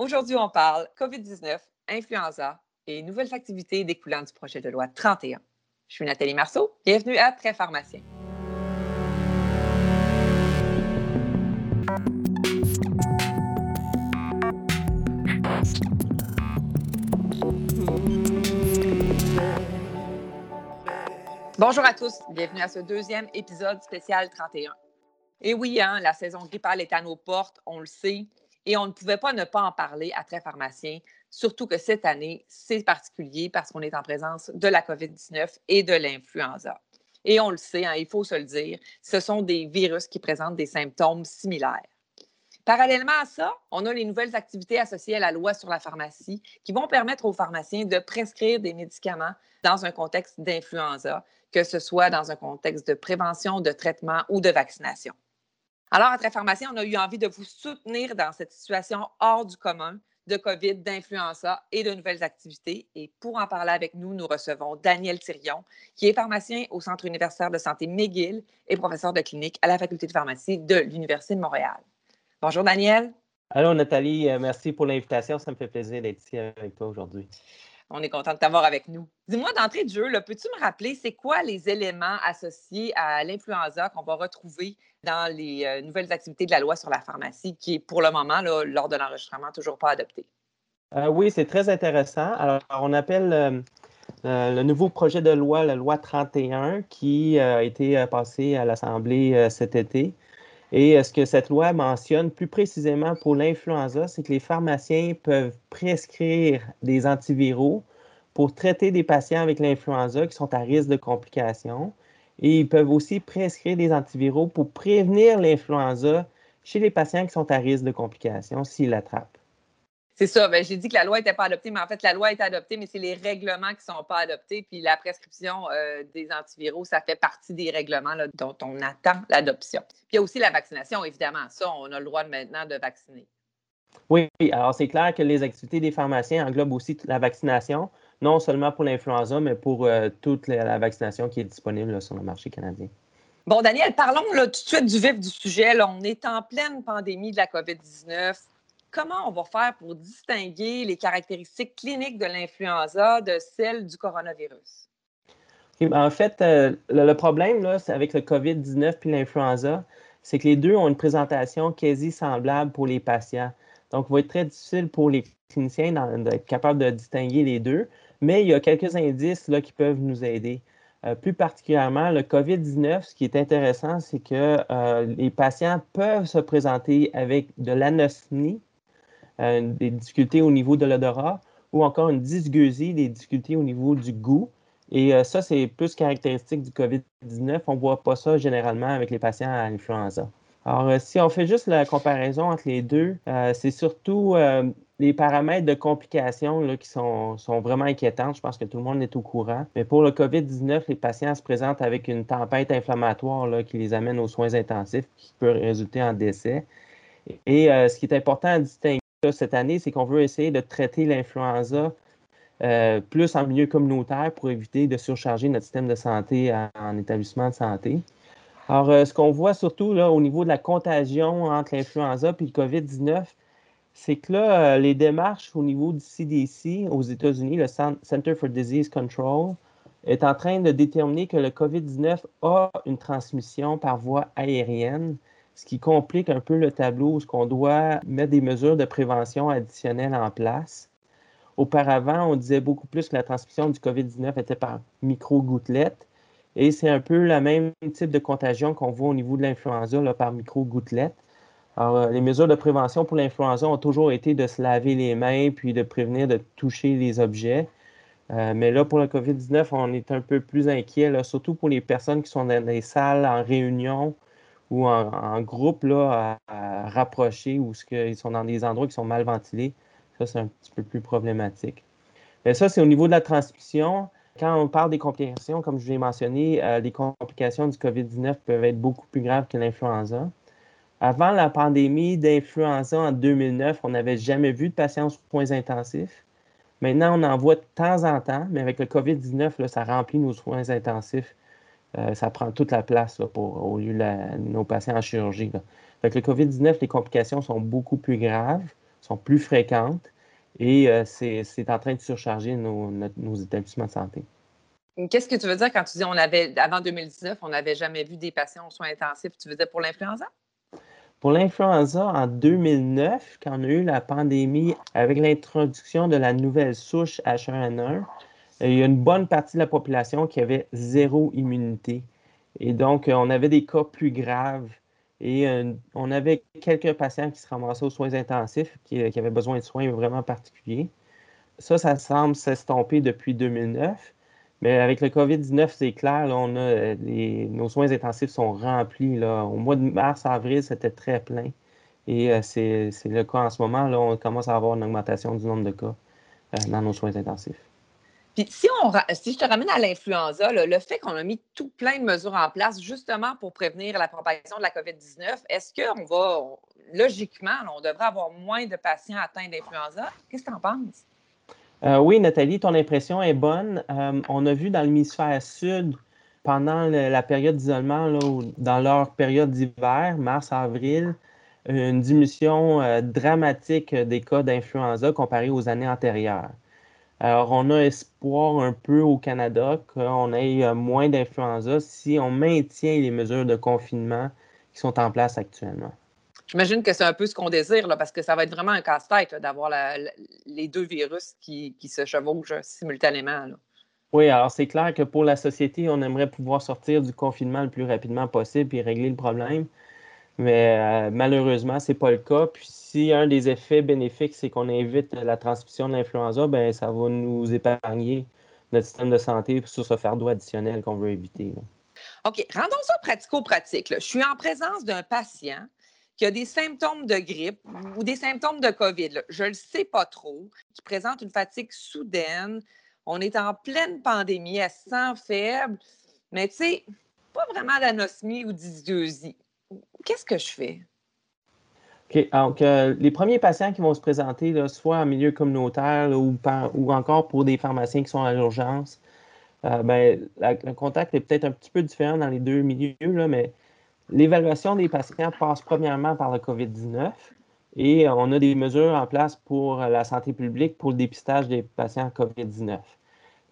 Aujourd'hui, on parle COVID-19, influenza et nouvelles activités découlant du projet de loi 31. Je suis Nathalie Marceau. Bienvenue à Très Pharmacien. Bonjour à tous, bienvenue à ce deuxième épisode spécial 31. Et oui, hein, la saison grippale est à nos portes, on le sait, et on ne pouvait pas ne pas en parler à Très Pharmacien, surtout que cette année, c'est particulier parce qu'on est en présence de la COVID-19 et de l'influenza. Et on le sait, hein, il faut se le dire, ce sont des virus qui présentent des symptômes similaires. Parallèlement à ça, on a les nouvelles activités associées à la loi sur la pharmacie qui vont permettre aux pharmaciens de prescrire des médicaments dans un contexte d'influenza, que ce soit dans un contexte de prévention, de traitement ou de vaccination. Alors, à Très Pharmacien, on a eu envie de vous soutenir dans cette situation hors du commun de COVID, d'influenza et de nouvelles activités. Et pour en parler avec nous, nous recevons Daniel Thirion, qui est pharmacien au Centre universitaire de santé McGill et professeur de clinique à la Faculté de pharmacie de l'Université de Montréal. Bonjour, Daniel. Allô, Nathalie. Euh, merci pour l'invitation. Ça me fait plaisir d'être ici avec toi aujourd'hui. On est content de t'avoir avec nous. Dis-moi d'entrée de jeu, peux-tu me rappeler c'est quoi les éléments associés à l'influenza qu'on va retrouver dans les euh, nouvelles activités de la loi sur la pharmacie, qui est pour le moment, lors de l'enregistrement, toujours pas adopté? Euh, oui, c'est très intéressant. Alors, on appelle le nouveau projet de loi, la loi 31, qui a été passé à l'Assemblée cet été. Et ce que cette loi mentionne plus précisément pour l'influenza, c'est que les pharmaciens peuvent prescrire des antiviraux pour traiter des patients avec l'influenza qui sont à risque de complications. Et ils peuvent aussi prescrire des antiviraux pour prévenir l'influenza chez les patients qui sont à risque de complications s'ils l'attrapent. C'est ça. Ben, j'ai dit que la loi n'était pas adoptée, mais en fait, la loi est adoptée, mais c'est les règlements qui ne sont pas adoptés. Puis la prescription euh, des antiviraux, ça fait partie des règlements dont on attend l'adoption. Puis il y a aussi la vaccination, évidemment. Ça, on a le droit maintenant de vacciner. Oui, alors c'est clair que les activités des pharmaciens englobent aussi la vaccination, non seulement pour l'influenza, mais pour euh, toute la, vaccination qui est disponible sur le marché canadien. Bon, Daniel, parlons tout de suite du vif du sujet. on est en pleine pandémie de la COVID-19 comment on va faire pour distinguer les caractéristiques cliniques de l'influenza de celles du coronavirus? Ben, en fait, euh, le, problème là, avec le COVID-19 et l'influenza, c'est que les deux ont une présentation quasi semblable pour les patients. Donc, il va être très difficile pour les cliniciens d'être capables de distinguer les deux, mais il y a quelques indices là, qui peuvent nous aider. Euh, plus particulièrement, le COVID-19, ce qui est intéressant, c'est que euh, les patients peuvent se présenter avec de l'anosmie, euh, des difficultés au niveau de l'odorat ou encore une dysgeusie, des difficultés au niveau du goût. Et euh, ça, c'est plus caractéristique du COVID-19. On ne voit pas ça généralement avec les patients à l'influenza. Alors, euh, si on fait juste la comparaison entre les deux, c'est surtout les paramètres de complications qui sont, sont, vraiment inquiétants. Je pense que tout le monde est au courant. Mais pour le COVID-19, les patients se présentent avec une tempête inflammatoire là, qui les amène aux soins intensifs, qui peut résulter en décès. Et ce qui est important à distinguer, cette année, c'est qu'on veut essayer de traiter l'influenza euh, plus en milieu communautaire pour éviter de surcharger notre système de santé en, établissement de santé. Alors, euh, ce qu'on voit surtout là, au niveau de la contagion entre l'influenza et le COVID-19, c'est que là, euh, les démarches au niveau du CDC aux États-Unis, le Center for Disease Control, est en train de déterminer que le COVID-19 a une transmission par voie aérienne ce qui complique un peu le tableau, où qu'on doit mettre des mesures de prévention additionnelles en place. Auparavant, on disait beaucoup plus que la transmission du COVID-19 était par micro-gouttelettes. Et c'est un peu le même type de contagion qu'on voit au niveau de l'influenza par micro-gouttelettes. Alors, euh, les mesures de prévention pour l'influenza ont toujours été de se laver les mains puis de prévenir de toucher les objets. Euh, mais là, pour le COVID-19, on est un peu plus inquiet, surtout pour les personnes qui sont dans des salles en réunion ou en, groupe là, à, rapprocher ou ce ils sont dans des endroits qui sont mal ventilés. Ça, c'est un petit peu plus problématique. Mais ça, c'est au niveau de la transmission. Quand on parle des complications, comme je l'ai mentionné, euh, les complications du COVID-19 peuvent être beaucoup plus graves que l'influenza. Avant la pandémie d'influenza en 2009, on n'avait jamais vu de patients aux soins intensifs. Maintenant, on en voit de temps en temps, mais avec le COVID-19, ça remplit nos soins intensifs euh, ça prend toute la place pour, au lieu de nos patients en chirurgie. Avec le COVID-19, les complications sont beaucoup plus graves. sont plus fréquentes et c'est en train de surcharger nos, nos établissements de santé. Qu'est-ce que tu veux dire quand tu dis on avait, avant 2019, on n'avait jamais vu des patients aux soins intensifs? Tu veux dire pour l'influenza? Pour l'influenza, en 2009, quand on a eu la pandémie avec l'introduction de la nouvelle souche H1N1, il y a une bonne partie de la population qui avait zéro immunité. Et donc, on avait des cas plus graves. Et euh, on avait quelques patients qui se ramassaient aux soins intensifs, qui, qui avaient besoin de soins vraiment particuliers. Ça, ça semble s'estomper depuis 2009. Mais avec le COVID-19, c'est clair, on a euh, nos soins intensifs sont remplis. Au mois de mars, avril, c'était très plein. Et euh, c'est le cas en ce moment. Là, on commence à avoir une augmentation du nombre de cas euh, dans nos soins intensifs. Puis si, on, si je te ramène à l'influenza, le fait qu'on a mis tout plein de mesures en place justement pour prévenir la propagation de la COVID-19, est-ce qu'on va, logiquement, on devrait avoir moins de patients atteints d'influenza? Qu'est-ce que tu en penses? Euh, oui, Nathalie, ton impression est bonne. Euh, on a vu dans l'hémisphère sud, pendant la période d'isolement, dans leur période d'hiver, mars-avril, une diminution euh, dramatique des cas d'influenza comparé aux années antérieures. Alors, on a espoir un peu au Canada qu'on ait moins d'influenza si on maintient les mesures de confinement qui sont en place actuellement. J'imagine que c'est un peu ce qu'on désire, là, parce que ça va être vraiment un casse-tête d'avoir les deux virus qui, se chevauchent simultanément. Oui, alors c'est clair que pour la société, on aimerait pouvoir sortir du confinement le plus rapidement possible et régler le problème. Mais euh, malheureusement, ce n'est pas le cas. Puis si un des effets bénéfiques, c'est qu'on évite la transmission de l'influenza, ben ça va nous épargner notre système de santé sur ce fardeau additionnel qu'on veut éviter. OK, rendons ça pratico-pratique. Je suis en présence d'un patient qui a des symptômes de grippe ou des symptômes de COVID, je ne le sais pas trop, qui présente une fatigue soudaine. On est en pleine pandémie, elle se sent faible, mais tu sais, pas vraiment d'anosmie ou dysbieusie. Qu'est-ce que je fais? OK. Donc, euh, les premiers patients qui vont se présenter, soit en milieu communautaire ou, encore pour des pharmaciens qui sont à l'urgence, euh, ben, le contact est peut-être un petit peu différent dans les deux milieux, mais L'évaluation des patients passe premièrement par le COVID-19 et on a des mesures en place pour la santé publique pour le dépistage des patients COVID-19.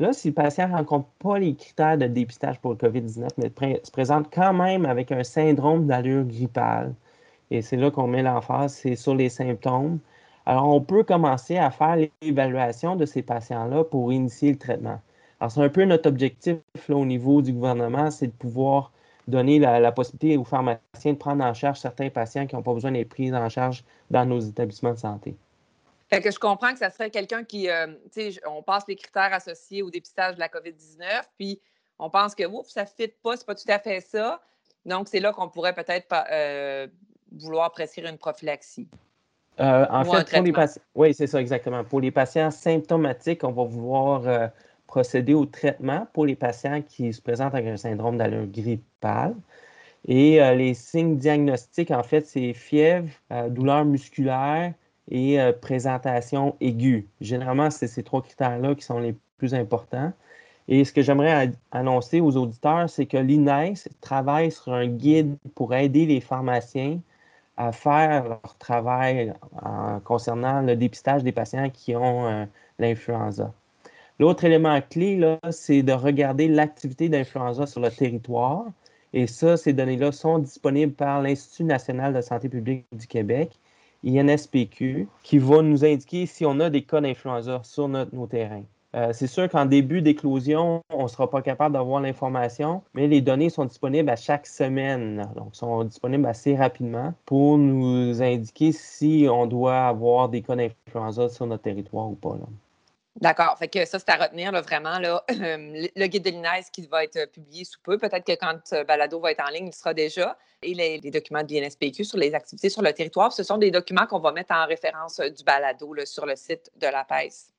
Là, si le patient ne rencontre pas les critères de dépistage pour le COVID-19, mais se présente quand même avec un syndrome d'allure grippale, et c'est là qu'on met l'emphase, c'est sur les symptômes. Alors, on peut commencer à faire l'évaluation de ces patients-là pour initier le traitement. Alors, c'est un peu notre objectif là, au niveau du gouvernement, c'est de pouvoir donner la, possibilité aux pharmaciens de prendre en charge certains patients qui n'ont pas besoin d'être pris en charge dans nos établissements de santé. Fait que je comprends que ça serait quelqu'un qui, euh, tu sais, on passe les critères associés au dépistage de la COVID-19, puis on pense que ouf, ça ne fit pas, c'est pas tout à fait ça. Donc, c'est là qu'on pourrait peut-être euh, vouloir prescrire une prophylaxie. Euh, en fait, pour les patients, oui, c'est ça exactement. Pour les patients symptomatiques, on va vouloir procéder au traitement pour les patients qui se présentent avec un syndrome d'allure grippale. Et les signes diagnostiques, en fait, c'est fièvre, douleur musculaire et euh, présentation aiguë. Généralement, c'est ces trois critères-là qui sont les plus importants. Et ce que j'aimerais annoncer aux auditeurs, c'est que l'INES travaille sur un guide pour aider les pharmaciens à faire leur travail concernant le dépistage des patients qui ont l'influenza. L'autre élément clé, c'est de regarder l'activité d'influenza sur le territoire. Et ça, ces données-là sont disponibles par l'Institut national de santé publique du Québec, INSPQ, qui va nous indiquer si on a des cas d'influenza sur nos terrains. Euh, c'est sûr qu'en début d'éclosion, on ne sera pas capable d'avoir l'information, mais les données sont disponibles à chaque semaine, donc sont disponibles assez rapidement pour nous indiquer si on doit avoir des cas d'influenza sur notre territoire ou pas. D'accord. Fait que ça, c'est à retenir vraiment. Là, le guide de l'INES qui va être publié sous peu. Peut-être que quand euh, Balado va être en ligne, il sera déjà. Et les, documents de l'INSPQ sur les activités sur le territoire, ce sont des documents qu'on va mettre en référence euh, du Balado sur le site de la PES.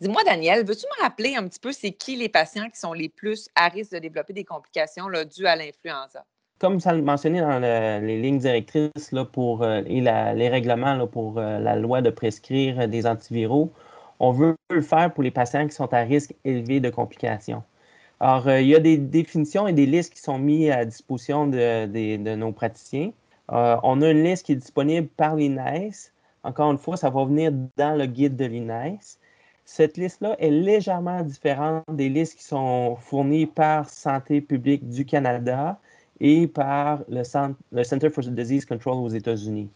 Dis-moi, Daniel, veux-tu me rappeler un petit peu c'est qui les patients qui sont les plus à risque de développer des complications là, dues à l'influenza? Comme ça le mentionnait dans les lignes directrices là, pour, euh, et les règlements pour la loi de prescrire des antiviraux, on veut le faire pour les patients qui sont à risque élevé de complications. Alors, euh, il y a des définitions et des listes qui sont mises à disposition de, nos praticiens. Euh, on a une liste qui est disponible par l'INES. Encore une fois, ça va venir dans le guide de l'INES. Cette liste-là est légèrement différente des listes qui sont fournies par Santé publique du Canada et par le, Center for Disease Control aux États-Unis.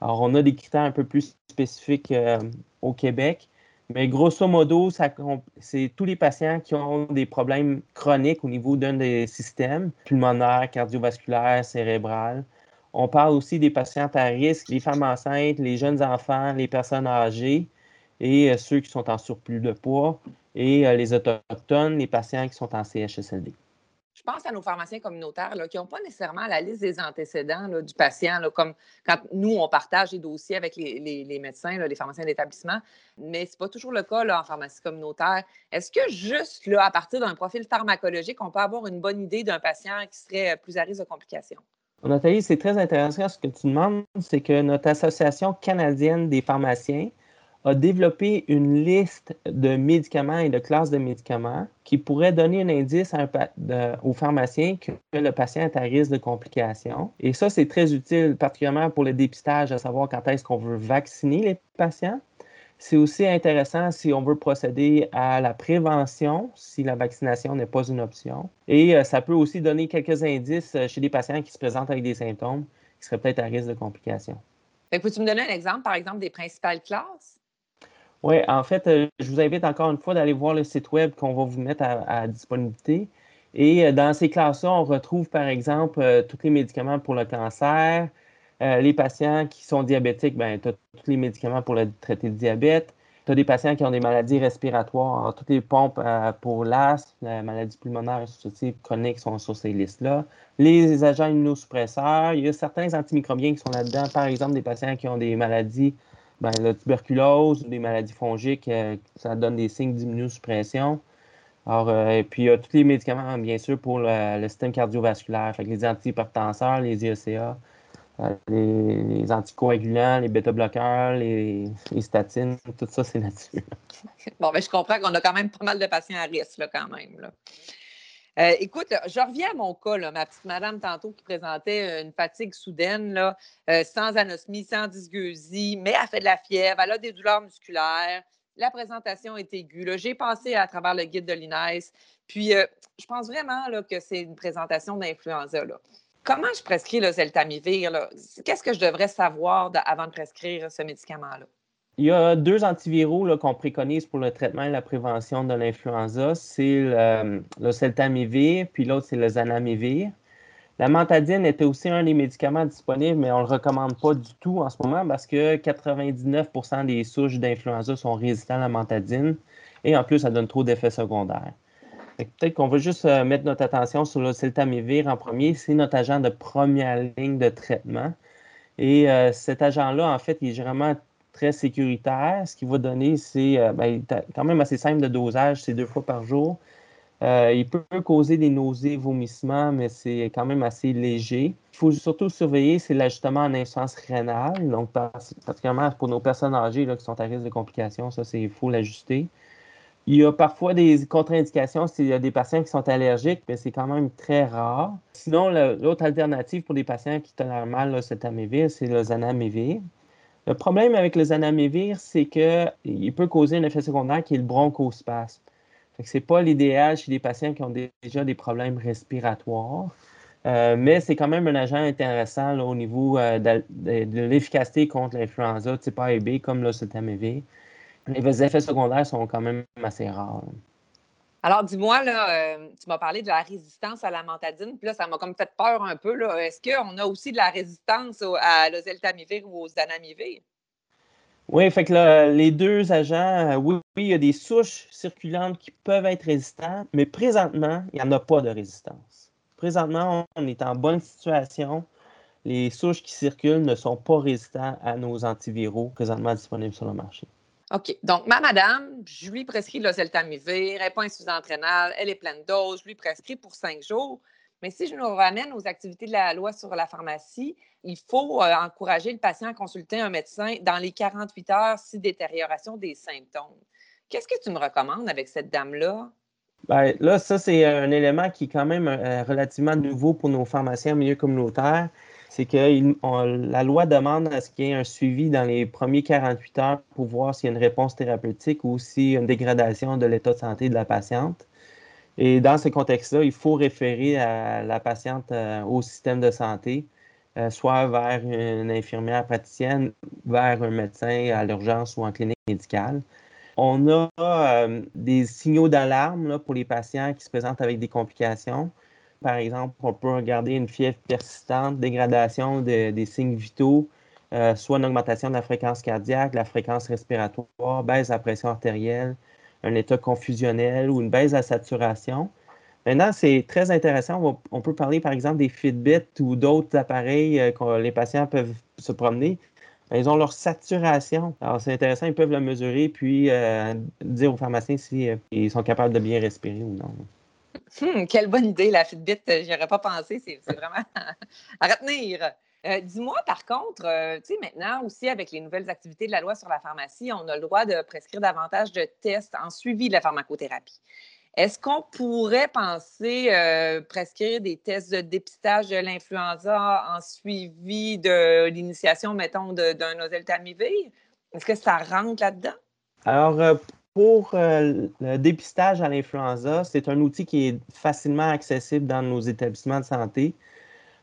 Alors, on a des critères un peu plus spécifiques euh, au Québec, mais grosso modo, c'est tous les patients qui ont des problèmes chroniques au niveau d'un des systèmes, pulmonaire, cardiovasculaire, cérébral. On parle aussi des patients à risque, les femmes enceintes, les jeunes enfants, les personnes âgées et euh, ceux qui sont en surplus de poids et euh, les autochtones, les patients qui sont en CHSLD pense à nos pharmaciens communautaires qui n'ont pas nécessairement la liste des antécédents du patient, comme quand nous, on partage les dossiers avec les, médecins, les pharmaciens d'établissement, mais ce n'est pas toujours le cas en pharmacie communautaire. Est-ce que juste à partir d'un profil pharmacologique, on peut avoir une bonne idée d'un patient qui serait plus à risque de complications? Nathalie, c'est très intéressant ce que tu demandes, c'est que notre Association canadienne des pharmaciens a développé une liste de médicaments et de classes de médicaments qui pourrait donner un indice au pharmacien que le patient est à risque de complications. Et ça, c'est très utile, particulièrement pour le dépistage, à savoir quand est-ce qu'on veut vacciner les patients. C'est aussi intéressant si on veut procéder à la prévention, si la vaccination n'est pas une option. Et euh, ça peut aussi donner quelques indices euh, chez des patients qui se présentent avec des symptômes qui seraient peut-être à risque de complications. Peux-tu me donner un exemple, par exemple, des principales classes? Oui, en fait, euh, je vous invite encore une fois d'aller voir le site web qu'on va vous mettre à, disponibilité. Et euh, dans ces classes-là, on retrouve par exemple euh, tous les médicaments pour le cancer. les patients qui sont diabétiques, ben, tu as tous les médicaments pour le traiter le diabète. Tu as des patients qui ont des maladies respiratoires, toutes les pompes pour l'asthme, la maladie pulmonaire associative chronique sont sur ces listes-là. Les agents immunosuppresseurs, il y a certains antimicrobiens qui sont là-dedans, par exemple des patients qui ont des maladies ben, la tuberculose des maladies fongiques, euh, ça donne des signes d'immunosuppression. Alors, euh, et puis, il y a tous les médicaments, bien sûr, pour le, système cardiovasculaire, fait les antihypertenseurs, les IECA, euh, les, anticoagulants, les bêta-bloqueurs, les, statines, tout ça, c'est là-dessus. Bon, ben, je comprends qu'on a quand même pas mal de patients à risque, là, quand même. Là. Euh, écoute, je reviens à mon cas, ma petite madame tantôt qui présentait euh, une fatigue soudaine, là, euh, sans anosmie, sans dysgeusie, mais elle fait de la fièvre, elle a des douleurs musculaires. La présentation est aiguë. J'ai passé à travers le guide de l'INES. Puis, je pense vraiment que c'est une présentation d'influenza. Comment je prescris le Zeltamivir? Qu'est-ce que je devrais savoir avant de prescrire ce médicament-là? Il y a deux antiviraux qu'on préconise pour le traitement et la prévention de l'influenza. C'est le, le puis l'autre, c'est le zanamivir. La mantadine était aussi un des médicaments disponibles, mais on ne le recommande pas du tout en ce moment parce que 99% des souches d'influenza sont résistantes à la mantadine et en plus, ça donne trop d'effets secondaires. Peut-être qu'on va juste euh, mettre notre attention sur le celtamivir en premier. C'est notre agent de première ligne de traitement. Et euh, cet agent-là, en fait, il est vraiment très sécuritaire. Ce qu'il va donner, c'est euh, ben, quand même assez simple de dosage, c'est deux fois par jour. Euh, il peut causer des nausées, vomissements, mais c'est quand même assez léger. Il faut surtout surveiller, c'est l'ajustement en insuffisance rénale. Donc, particulièrement pour nos personnes âgées là, qui sont à risque de complications, ça, il faut l'ajuster. Il y a parfois des contre-indications s'il y a des patients qui sont allergiques, mais c'est quand même très rare. Sinon, l'autre alternative pour les patients qui tolèrent mal cet c'est le zanamivir. Le problème avec le zanamivir, c'est qu'il peut causer un effet secondaire qui est le bronchospasme. Ce n'est pas l'idéal chez les patients qui ont déjà des problèmes respiratoires. Euh, mais c'est quand même un agent intéressant au niveau euh, de, l'efficacité contre l'influenza type A et B, comme le Les effets secondaires sont quand même assez rares. Alors, dis-moi, là, euh, tu m'as parlé de la résistance à la mantadine, puis là, ça m'a comme fait peur un peu. Est-ce qu'on a aussi de la résistance à l'oseltamivir ou au zanamivir? Oui, fait que les deux agents, euh, oui, oui, il y a des souches circulantes qui peuvent être résistantes, mais présentement, il n'y en a pas de résistance. Présentement, on est en bonne situation. Les souches qui circulent ne sont pas résistantes à nos antiviraux présentement disponibles sur le marché. OK. Donc, ma madame, je lui prescris l'oseltamivir, elle n'est pas insuffisante rénale, elle est pleine de doses, je lui prescris pour cinq jours. Mais si je nous ramène aux activités de la loi sur la pharmacie, il faut euh, encourager le patient à consulter un médecin dans les 48 heures si détérioration des symptômes. Qu'est-ce que tu me recommandes avec cette dame-là? Bien, là, ça, c'est un élément qui est quand même euh, relativement nouveau pour nos pharmaciens au milieu communautaire. C'est que la loi demande à ce qu'il y ait un suivi dans les premiers 48 heures pour voir s'il y a une réponse thérapeutique ou s'il y a une dégradation de l'état de santé de la patiente. Et dans ce contexte-là, il faut référer la patiente euh, au système de santé, euh, soit vers une infirmière praticienne, vers un médecin à l'urgence ou en clinique médicale. On a euh, des signaux d'alarme pour les patients qui se présentent avec des complications. Par exemple, on peut regarder une fièvre persistante, dégradation des signes vitaux, euh, soit une augmentation de la fréquence cardiaque, la fréquence respiratoire, baisse de la pression artérielle, un état confusionnel ou une baisse de la saturation. Maintenant, c'est très intéressant. On, peut parler, par exemple, des Fitbit ou d'autres appareils euh, que les patients peuvent se promener. Ils ont leur saturation. Alors, c'est intéressant, ils peuvent le mesurer puis euh, dire aux pharmaciens s'ils ils sont capables de bien respirer ou non. Hum, quelle bonne idée, la Fitbit. Euh, J'y aurais pas pensé. C'est vraiment à retenir. Euh, dis-moi, par contre, euh, tu sais, maintenant aussi, avec les nouvelles activités de la loi sur la pharmacie, on a le droit de prescrire davantage de tests en suivi de la pharmacothérapie. Est-ce qu'on pourrait penser prescrire des tests de dépistage de l'influenza en suivi de l'initiation, mettons, d'un oseltamivir? Est-ce que ça rentre là-dedans? Alors, pour euh, le dépistage à l'influenza, c'est un outil qui est facilement accessible dans nos établissements de santé.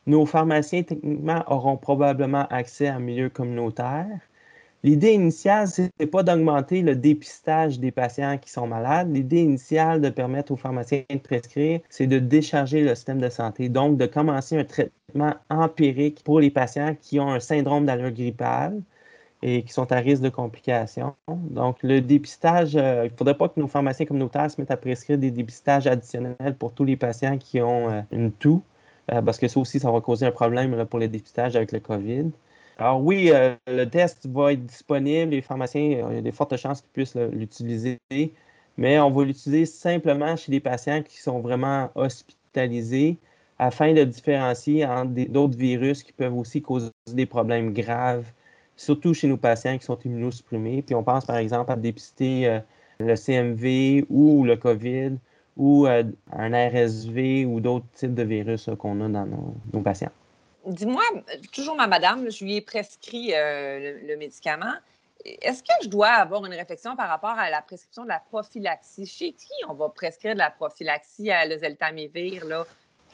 Nos pharmaciens, techniquement, auront probablement accès à un milieu communautaire. L'idée initiale, ce n'est pas d'augmenter le dépistage des patients qui sont malades. L'idée initiale de permettre aux pharmaciens de prescrire, c'est de décharger le système de santé, donc de commencer un traitement empirique pour les patients qui ont un syndrome d'allure grippale et qui sont à risque de complications. Donc, le dépistage, euh, il ne faudrait pas que nos pharmaciens communautaires se mettent à prescrire des dépistages additionnels pour tous les patients qui ont euh, une toux, euh, parce que ça aussi, ça va causer un problème pour le dépistage avec le COVID. Alors oui, le test va être disponible, les pharmaciens, il y a des fortes chances qu'ils puissent l'utiliser, mais on va l'utiliser simplement chez les patients qui sont vraiment hospitalisés afin de différencier entre d'autres virus qui peuvent aussi causer des problèmes graves surtout chez nos patients qui sont immunosupprimés. Puis on pense par exemple à dépister euh, le CMV ou le COVID ou euh, un RSV ou d'autres types de virus qu'on a dans nos, patients. Dis-moi, toujours ma madame, je lui ai prescrit euh, le, médicament. Est-ce que je dois avoir une réflexion par rapport à la prescription de la prophylaxie? Chez qui on va prescrire de la prophylaxie à l'oseltamivir? Là?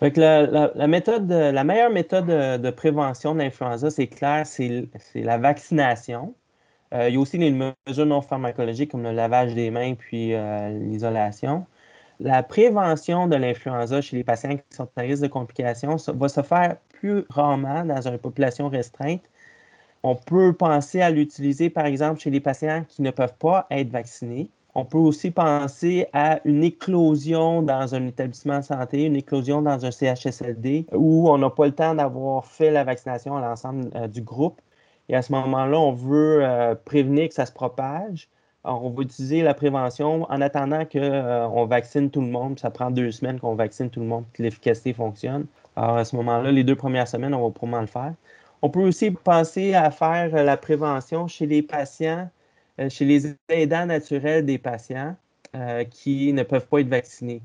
La, méthode, la meilleure méthode de, prévention de l'influenza, c'est clair, c'est la vaccination. Euh, il y a aussi des mesures non pharmacologiques comme le lavage des mains puis euh, l'isolation. La prévention de l'influenza chez les patients qui sont à risque de complications va se faire plus rarement dans une population restreinte. On peut penser à l'utiliser, par exemple, chez les patients qui ne peuvent pas être vaccinés. On peut aussi penser à une éclosion dans un établissement de santé, une éclosion dans un CHSLD où on n'a pas le temps d'avoir fait la vaccination à l'ensemble euh, du groupe. Et à ce moment-là, on veut euh, prévenir que ça se propage. On va utiliser la prévention en attendant qu'on euh, vaccine tout le monde. Ça prend deux semaines qu'on vaccine tout le monde que l'efficacité fonctionne. Alors, à ce moment-là, les deux premières semaines, on va probablement le faire. On peut aussi penser à faire la prévention chez les patients chez les aidants naturels des patients euh, qui ne peuvent pas être vaccinés.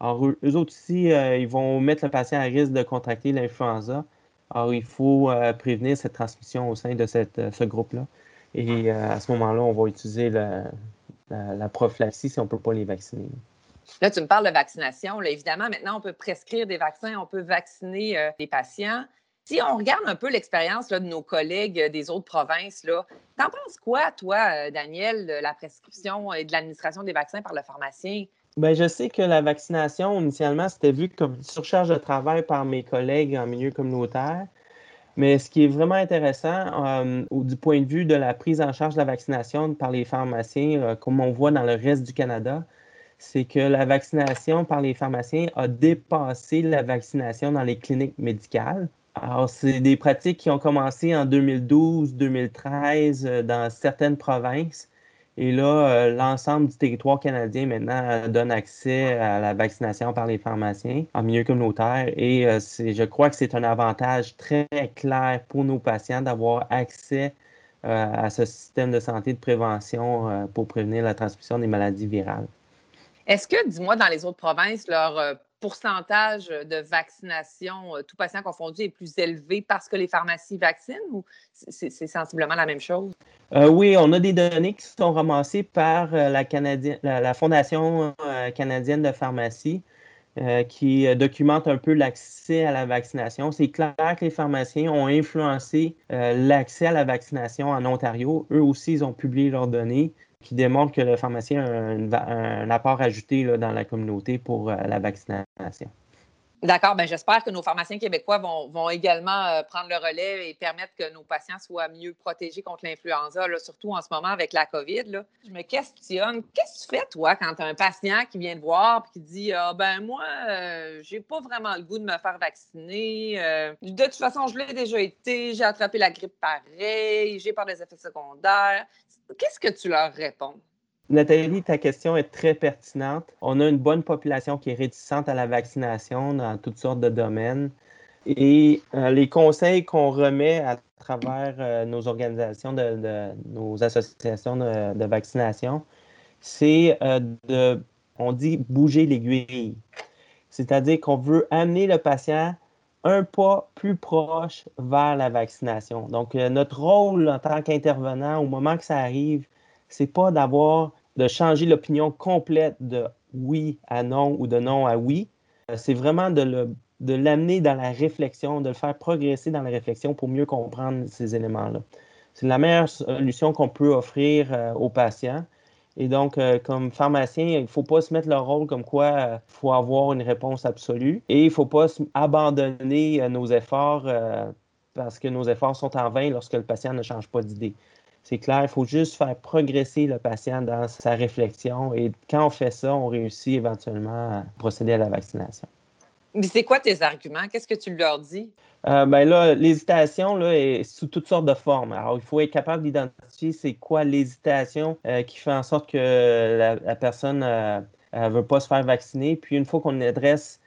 Alors, eux, aussi, euh, ils vont mettre le patient à risque de contracter l'influenza. Alors, il faut prévenir cette transmission au sein de ce groupe-là. Et à ce moment-là, on va utiliser la, prophylaxie si on ne peut pas les vacciner. Là, tu me parles de vaccination. évidemment, maintenant, on peut prescrire des vaccins, on peut vacciner les patients. Si on regarde un peu l'expérience de nos collègues euh, des autres provinces, t'en penses quoi, toi, euh, Daniel, de la prescription et de l'administration des vaccins par le pharmacien? Bien, je sais que la vaccination, initialement, c'était vu comme une surcharge de travail par mes collègues en milieu communautaire. Mais ce qui est vraiment intéressant euh, du point de vue de la prise en charge de la vaccination par les pharmaciens, comme on voit dans le reste du Canada, c'est que la vaccination par les pharmaciens a dépassé la vaccination dans les cliniques médicales. Alors, c'est des pratiques qui ont commencé en 2012-2013 euh, dans certaines provinces. Et là, euh, l'ensemble du territoire canadien maintenant euh, donne accès à la vaccination par les pharmaciens en milieu communautaire. Et je crois que c'est un avantage très clair pour nos patients d'avoir accès à ce système de santé de prévention pour prévenir la transmission des maladies virales. Est-ce que, dis-moi, dans les autres provinces, leur pourcentage de vaccination, tout patient confondu, est plus élevé parce que les pharmacies vaccinent ou c'est sensiblement la même chose? oui, on a des données qui sont ramassées par la, Fondation canadienne de pharmacie. Euh, qui euh, documente un peu l'accès à la vaccination. C'est clair que les pharmaciens ont influencé euh, l'accès à la vaccination en Ontario. Eux aussi, ils ont publié leurs données qui démontrent que le pharmacien a un, apport ajouté dans la communauté pour la vaccination. D'accord. Ben, j'espère que nos pharmaciens québécois vont, également euh, prendre le relais et permettre que nos patients soient mieux protégés contre l'influenza, surtout en ce moment avec la COVID. Je me questionne, qu'est-ce que tu fais, toi, quand tu as un patient qui vient te voir et qui dit Ah, ben, moi, euh, j'ai pas vraiment le goût de me faire vacciner. Euh, de toute façon, je l'ai déjà été, j'ai attrapé la grippe pareil, j'ai peur des effets secondaires. Qu'est-ce que tu leur réponds? Nathalie, ta question est très pertinente. On a une bonne population qui est réticente à la vaccination dans toutes sortes de domaines. Et euh, les conseils qu'on remet à travers euh, nos organisations, de, nos associations de, vaccination, c'est euh, de, on dit, bouger l'aiguille. C'est-à-dire qu'on veut amener le patient un pas plus proche vers la vaccination. Donc, notre rôle en tant qu'intervenant, au moment que ça arrive, c'est pas d'avoir de changer l'opinion complète de oui à non ou de non à oui. Euh, c'est vraiment de, de l'amener dans la réflexion, de le faire progresser dans la réflexion pour mieux comprendre ces éléments-là. C'est la meilleure solution qu'on peut offrir euh, aux patients. Et donc, euh, comme pharmacien, il ne faut pas se mettre le rôle comme quoi il faut avoir une réponse absolue et il ne faut pas abandonner nos efforts parce que nos efforts sont en vain lorsque le patient ne change pas d'idée. C'est clair, il faut juste faire progresser le patient dans sa réflexion et quand on fait ça, on réussit éventuellement à procéder à la vaccination. Mais c'est quoi tes arguments? Qu'est-ce que tu leur dis? Euh, ben là, l'hésitation là, est sous toutes sortes de formes. Alors, il faut être capable d'identifier c'est quoi l'hésitation euh, qui fait en sorte que la, personne ne euh, veut pas se faire vacciner. Puis une fois qu'on adresse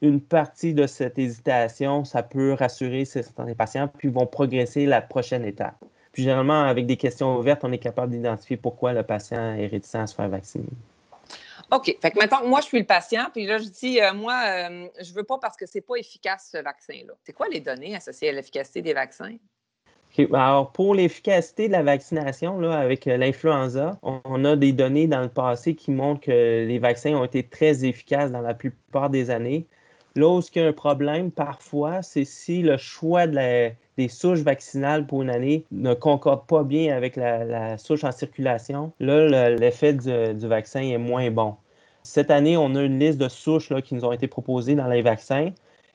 une partie de cette hésitation, ça peut rassurer certains patients, puis ils vont progresser la prochaine étape. Puis généralement, avec des questions ouvertes, on est capable d'identifier pourquoi le patient est réticent à se faire vacciner. OK. Fait que maintenant, moi, je suis le patient, puis là, je dis, euh, moi, euh, je ne veux pas parce que ce n'est pas efficace, ce vaccin-là. C'est quoi les données associées à l'efficacité des vaccins? Alors, pour l'efficacité de la vaccination là, avec euh, l'influenza, on, a des données dans le passé qui montrent que les vaccins ont été très efficaces dans la plupart des années. Là où il y a un problème parfois, c'est si le choix de la, souches vaccinales pour une année ne concordent pas bien avec la, souche en circulation, là, l'effet du, vaccin est moins bon. Cette année, on a une liste de souches qui nous ont été proposées dans les vaccins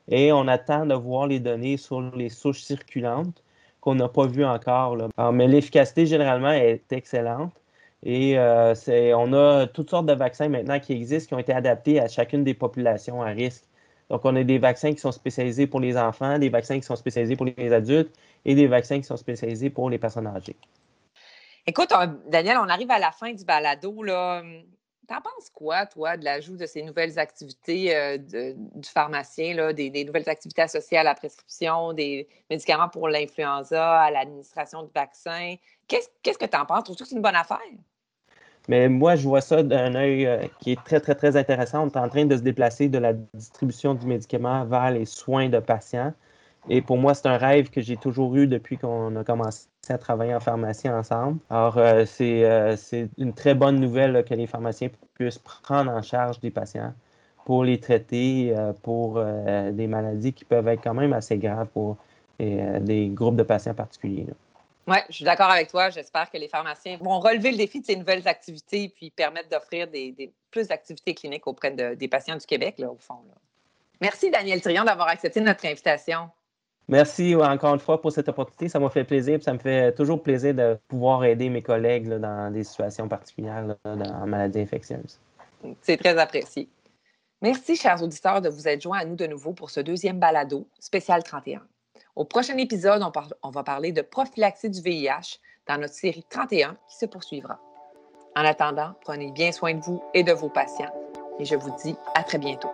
et on attend de voir les données sur les souches circulantes qu'on n'a pas vues encore. mais l'efficacité, généralement, est excellente. Et euh, on a toutes sortes de vaccins maintenant qui existent, qui ont été adaptés à chacune des populations à risque. Donc, on a des vaccins qui sont spécialisés pour les enfants, des vaccins qui sont spécialisés pour les adultes et des vaccins qui sont spécialisés pour les personnes âgées. Écoute, Daniel, on arrive à la fin du balado. T'en penses quoi, toi, de l'ajout de ces nouvelles activités euh, du pharmacien, là, des, nouvelles activités associées à la prescription, des médicaments pour l'influenza, à l'administration du vaccin? Qu'est-ce que tu en penses? Trouves-tu que c'est une bonne affaire? Mais moi, je vois ça d'un œil euh, qui est très, très, très intéressant. On est en train de se déplacer de la distribution du médicament vers les soins de patients. Et pour moi, c'est un rêve que j'ai toujours eu depuis qu'on a commencé à travailler en pharmacie ensemble. Alors, euh, euh, c'est une très bonne nouvelle que les pharmaciens puissent prendre en charge des patients pour les traiter pour des maladies qui peuvent être quand même assez graves pour des groupes de patients particuliers. Oui, je suis d'accord avec toi. J'espère que les pharmaciens vont relever le défi de ces nouvelles activités puis permettre d'offrir des, plus d'activités cliniques auprès des patients du Québec, là, au fond. Merci, Daniel Trion, d'avoir accepté notre invitation. Merci encore une fois pour cette opportunité. Ça m'a fait plaisir. Ça me fait toujours plaisir de pouvoir aider mes collègues dans des situations particulières en maladies infectieuses. C'est très apprécié. Merci, chers auditeurs, de vous être joints à nous de nouveau pour ce deuxième balado spécial 31. Au prochain épisode, on, va parler de prophylaxie du VIH dans notre série 31 qui se poursuivra. En attendant, prenez bien soin de vous et de vos patients et je vous dis à très bientôt.